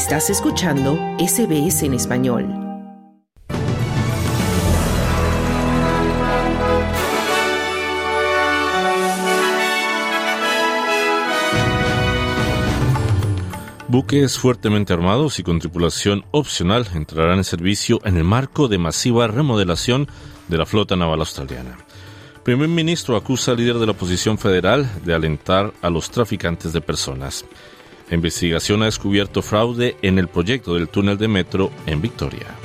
Estás escuchando SBS en español. Buques fuertemente armados y con tripulación opcional entrarán en servicio en el marco de masiva remodelación de la flota naval australiana. Primer ministro acusa al líder de la oposición federal de alentar a los traficantes de personas. La investigación ha descubierto fraude en el proyecto del túnel de metro en Victoria.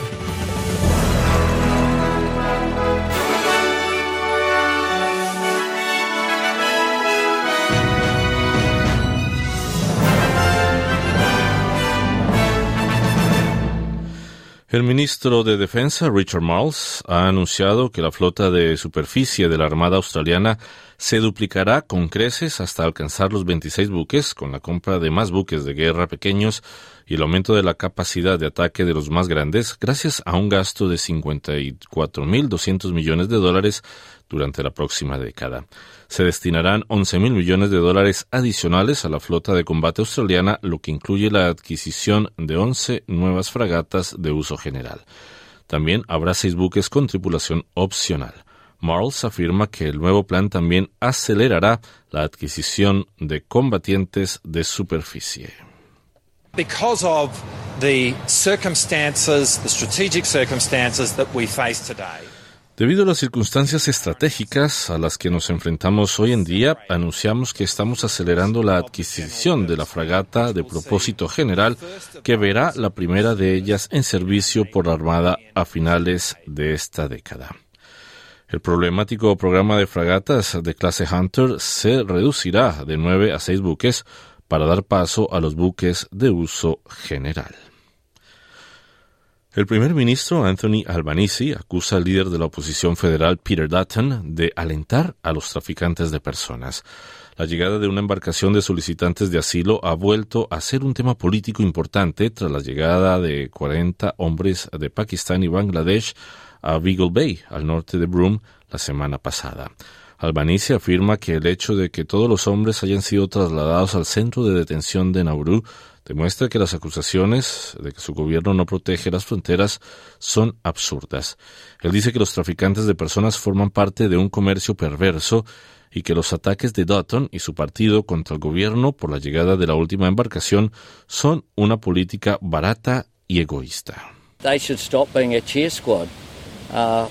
El ministro de Defensa, Richard Marles, ha anunciado que la flota de superficie de la Armada Australiana se duplicará con creces hasta alcanzar los 26 buques, con la compra de más buques de guerra pequeños y el aumento de la capacidad de ataque de los más grandes, gracias a un gasto de 54.200 millones de dólares durante la próxima década. Se destinarán 11.000 millones de dólares adicionales a la flota de combate australiana, lo que incluye la adquisición de 11 nuevas fragatas de uso general. También habrá seis buques con tripulación opcional. Marles afirma que el nuevo plan también acelerará la adquisición de combatientes de superficie. Debido a las circunstancias estratégicas a las que nos enfrentamos hoy en día, anunciamos que estamos acelerando la adquisición de la fragata de propósito general que verá la primera de ellas en servicio por la Armada a finales de esta década. El problemático programa de fragatas de clase Hunter se reducirá de nueve a seis buques para dar paso a los buques de uso general. El primer ministro Anthony Albanese acusa al líder de la oposición federal Peter Dutton de alentar a los traficantes de personas. La llegada de una embarcación de solicitantes de asilo ha vuelto a ser un tema político importante tras la llegada de 40 hombres de Pakistán y Bangladesh a Beagle Bay, al norte de Broome, la semana pasada. Albanese afirma que el hecho de que todos los hombres hayan sido trasladados al centro de detención de Nauru demuestra que las acusaciones de que su gobierno no protege las fronteras son absurdas. Él dice que los traficantes de personas forman parte de un comercio perverso y que los ataques de Dutton y su partido contra el gobierno por la llegada de la última embarcación son una política barata y egoísta. They should stop being a cheer squad uh,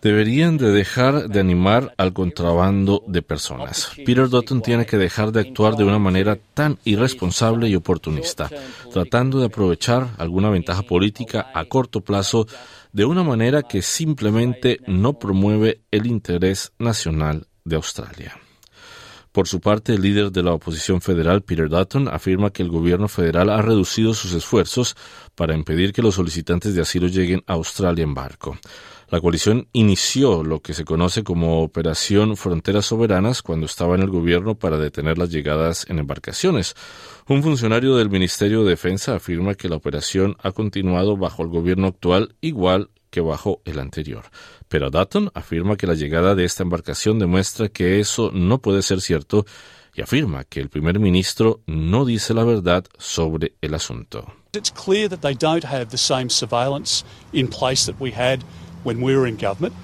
Deberían de dejar de animar al contrabando de personas. Peter Dutton tiene que dejar de actuar de una manera tan irresponsable y oportunista, tratando de aprovechar alguna ventaja política a corto plazo de una manera que simplemente no promueve el interés nacional de Australia. Por su parte, el líder de la oposición federal, Peter Dutton, afirma que el gobierno federal ha reducido sus esfuerzos para impedir que los solicitantes de asilo lleguen a Australia en barco. La coalición inició lo que se conoce como Operación Fronteras Soberanas cuando estaba en el gobierno para detener las llegadas en embarcaciones. Un funcionario del Ministerio de Defensa afirma que la operación ha continuado bajo el gobierno actual igual que bajo el anterior. Pero Dutton afirma que la llegada de esta embarcación demuestra que eso no puede ser cierto y afirma que el primer ministro no dice la verdad sobre el asunto. It's clear that they don't have the same surveillance in place that we had when we were in government.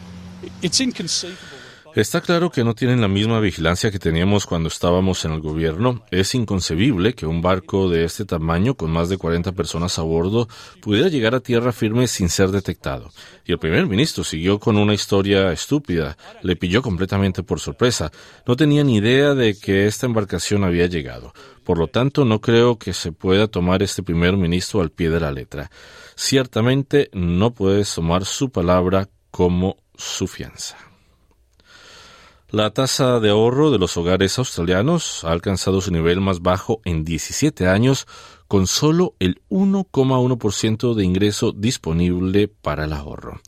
It's inconceivable. Está claro que no tienen la misma vigilancia que teníamos cuando estábamos en el gobierno. Es inconcebible que un barco de este tamaño, con más de 40 personas a bordo, pudiera llegar a tierra firme sin ser detectado. Y el primer ministro siguió con una historia estúpida. Le pilló completamente por sorpresa. No tenía ni idea de que esta embarcación había llegado. Por lo tanto, no creo que se pueda tomar este primer ministro al pie de la letra. Ciertamente no puedes tomar su palabra como su fianza. La tasa de ahorro de los hogares australianos ha alcanzado su nivel más bajo en 17 años, con solo el 1,1% de ingreso disponible para el ahorro.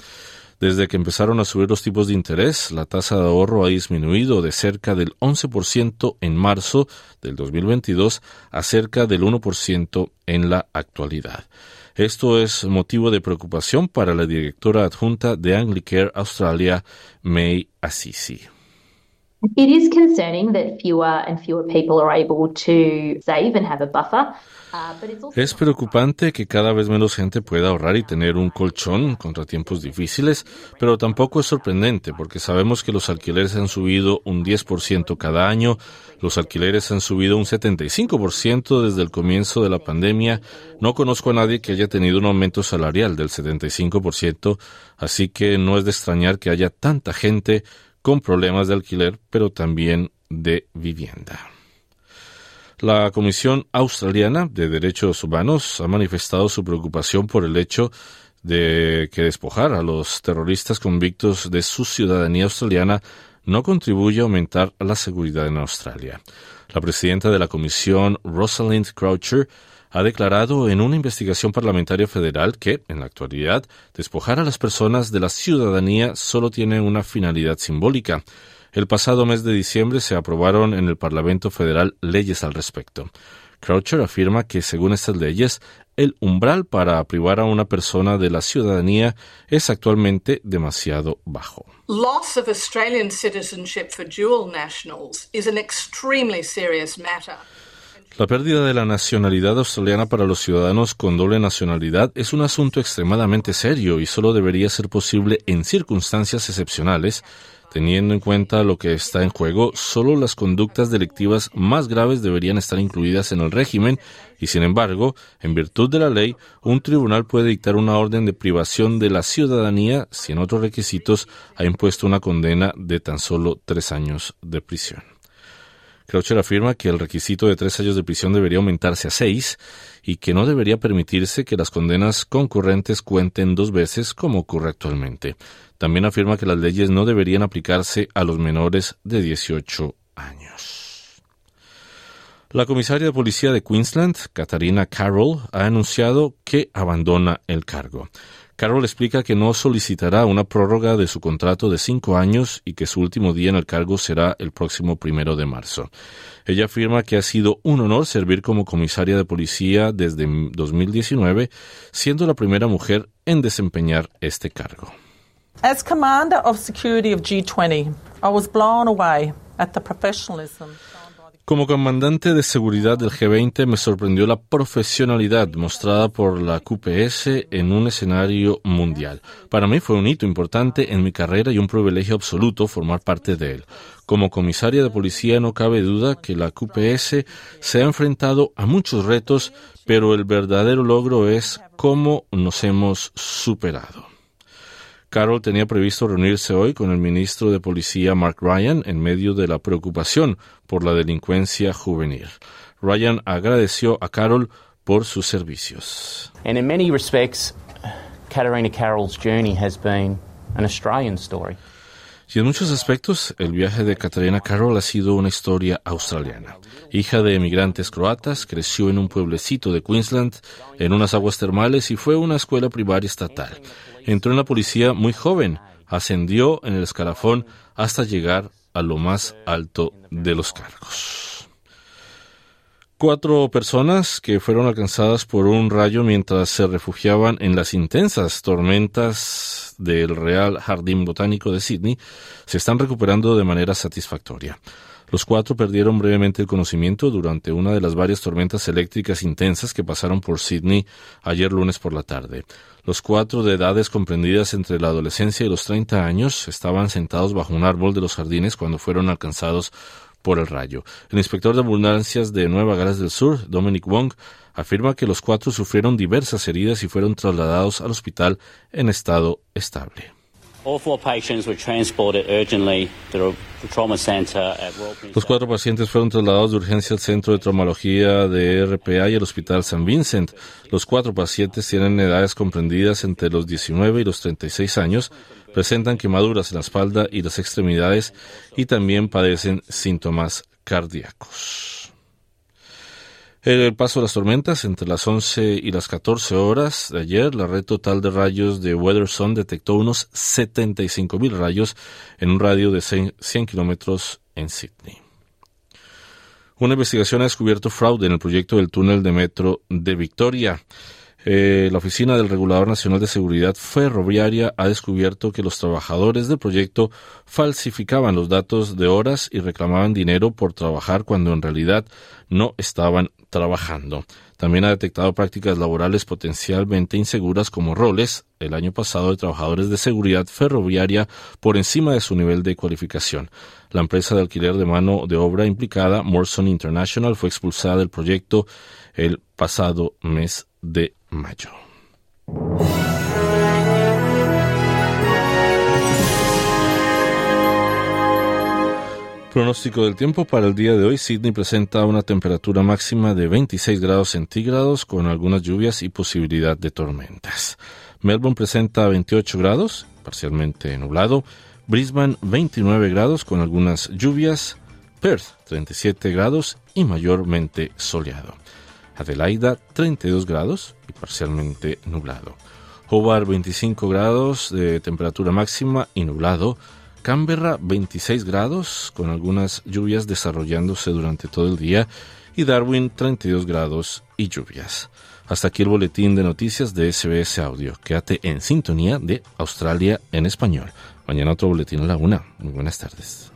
Desde que empezaron a subir los tipos de interés, la tasa de ahorro ha disminuido de cerca del 11% en marzo del 2022 a cerca del 1% en la actualidad. Esto es motivo de preocupación para la directora adjunta de Anglicare Australia, May Assisi. It is concerning that fewer and fewer people are able to save and have a buffer. Es preocupante que cada vez menos gente pueda ahorrar y tener un colchón contra tiempos difíciles, pero tampoco es sorprendente porque sabemos que los alquileres han subido un 10% cada año, los alquileres han subido un 75% desde el comienzo de la pandemia. No conozco a nadie que haya tenido un aumento salarial del 75%, así que no es de extrañar que haya tanta gente con problemas de alquiler, pero también de vivienda. La Comisión Australiana de Derechos Humanos ha manifestado su preocupación por el hecho de que despojar a los terroristas convictos de su ciudadanía australiana no contribuye a aumentar la seguridad en Australia. La presidenta de la comisión, Rosalind Croucher, ha declarado en una investigación parlamentaria federal que, en la actualidad, despojar a las personas de la ciudadanía solo tiene una finalidad simbólica. El pasado mes de diciembre se aprobaron en el Parlamento Federal leyes al respecto. Croucher afirma que, según estas leyes, el umbral para privar a una persona de la ciudadanía es actualmente demasiado bajo. Loss of Australian citizenship for dual. La pérdida de la nacionalidad australiana para los ciudadanos con doble nacionalidad es un asunto extremadamente serio y solo debería ser posible en circunstancias excepcionales. Teniendo en cuenta lo que está en juego, solo las conductas delictivas más graves deberían estar incluidas en el régimen y, sin embargo, en virtud de la ley, un tribunal puede dictar una orden de privación de la ciudadanía si en otros requisitos ha impuesto una condena de tan solo tres años de prisión. Croucher afirma que el requisito de tres años de prisión debería aumentarse a seis y que no debería permitirse que las condenas concurrentes cuenten dos veces como ocurre actualmente. También afirma que las leyes no deberían aplicarse a los menores de 18 años. La comisaria de policía de Queensland, Katarina Carroll, ha anunciado que abandona el cargo. Carroll explica que no solicitará una prórroga de su contrato de cinco años y que su último día en el cargo será el próximo primero de marzo. Ella afirma que ha sido un honor servir como comisaria de policía desde 2019, siendo la primera mujer en desempeñar este cargo. As commander of security of G20, I was blown away at the professionalism. Como comandante de seguridad del G20 me sorprendió la profesionalidad mostrada por la QPS en un escenario mundial. Para mí fue un hito importante en mi carrera y un privilegio absoluto formar parte de él. Como comisaria de policía no cabe duda que la QPS se ha enfrentado a muchos retos, pero el verdadero logro es cómo nos hemos superado. Carol tenía previsto reunirse hoy con el ministro de Policía Mark Ryan en medio de la preocupación por la delincuencia juvenil. Ryan agradeció a Carol por sus servicios. And in many respects, Katarina Carroll's journey has been an Australian story. Y en muchos aspectos, el viaje de Katarina Carroll ha sido una historia australiana. Hija de emigrantes croatas, creció en un pueblecito de Queensland, en unas aguas termales y fue a una escuela primaria estatal. Entró en la policía muy joven, ascendió en el escalafón hasta llegar a lo más alto de los cargos. Cuatro personas que fueron alcanzadas por un rayo mientras se refugiaban en las intensas tormentas del Real Jardín Botánico de Sydney se están recuperando de manera satisfactoria. Los cuatro perdieron brevemente el conocimiento durante una de las varias tormentas eléctricas intensas que pasaron por Sydney ayer lunes por la tarde. Los cuatro de edades comprendidas entre la adolescencia y los 30 años estaban sentados bajo un árbol de los jardines cuando fueron alcanzados por el rayo. El inspector de ambulancias de Nueva Gales del Sur, Dominic Wong, afirma que los cuatro sufrieron diversas heridas y fueron trasladados al hospital en estado estable. Los cuatro pacientes fueron trasladados de urgencia al Centro de Traumatología de RPA y al Hospital San Vincent. Los cuatro pacientes tienen edades comprendidas entre los 19 y los 36 años, presentan quemaduras en la espalda y las extremidades y también padecen síntomas cardíacos. El paso de las tormentas entre las 11 y las 14 horas de ayer, la red total de rayos de WeatherZone detectó unos 75.000 rayos en un radio de 100 kilómetros en Sydney. Una investigación ha descubierto fraude en el proyecto del túnel de metro de Victoria. Eh, la Oficina del Regulador Nacional de Seguridad Ferroviaria ha descubierto que los trabajadores del proyecto falsificaban los datos de horas y reclamaban dinero por trabajar cuando en realidad no estaban trabajando. También ha detectado prácticas laborales potencialmente inseguras como roles el año pasado de trabajadores de seguridad ferroviaria por encima de su nivel de cualificación. La empresa de alquiler de mano de obra implicada, Morrison International, fue expulsada del proyecto el pasado mes de mayo. Pronóstico del tiempo para el día de hoy. Sydney presenta una temperatura máxima de 26 grados centígrados con algunas lluvias y posibilidad de tormentas. Melbourne presenta 28 grados, parcialmente nublado. Brisbane 29 grados con algunas lluvias. Perth 37 grados y mayormente soleado. Adelaida 32 grados y parcialmente nublado. Hobart 25 grados de temperatura máxima y nublado. Canberra 26 grados con algunas lluvias desarrollándose durante todo el día y Darwin 32 grados y lluvias. Hasta aquí el boletín de noticias de SBS Audio. Quédate en sintonía de Australia en español. Mañana otro boletín a la una. Muy buenas tardes.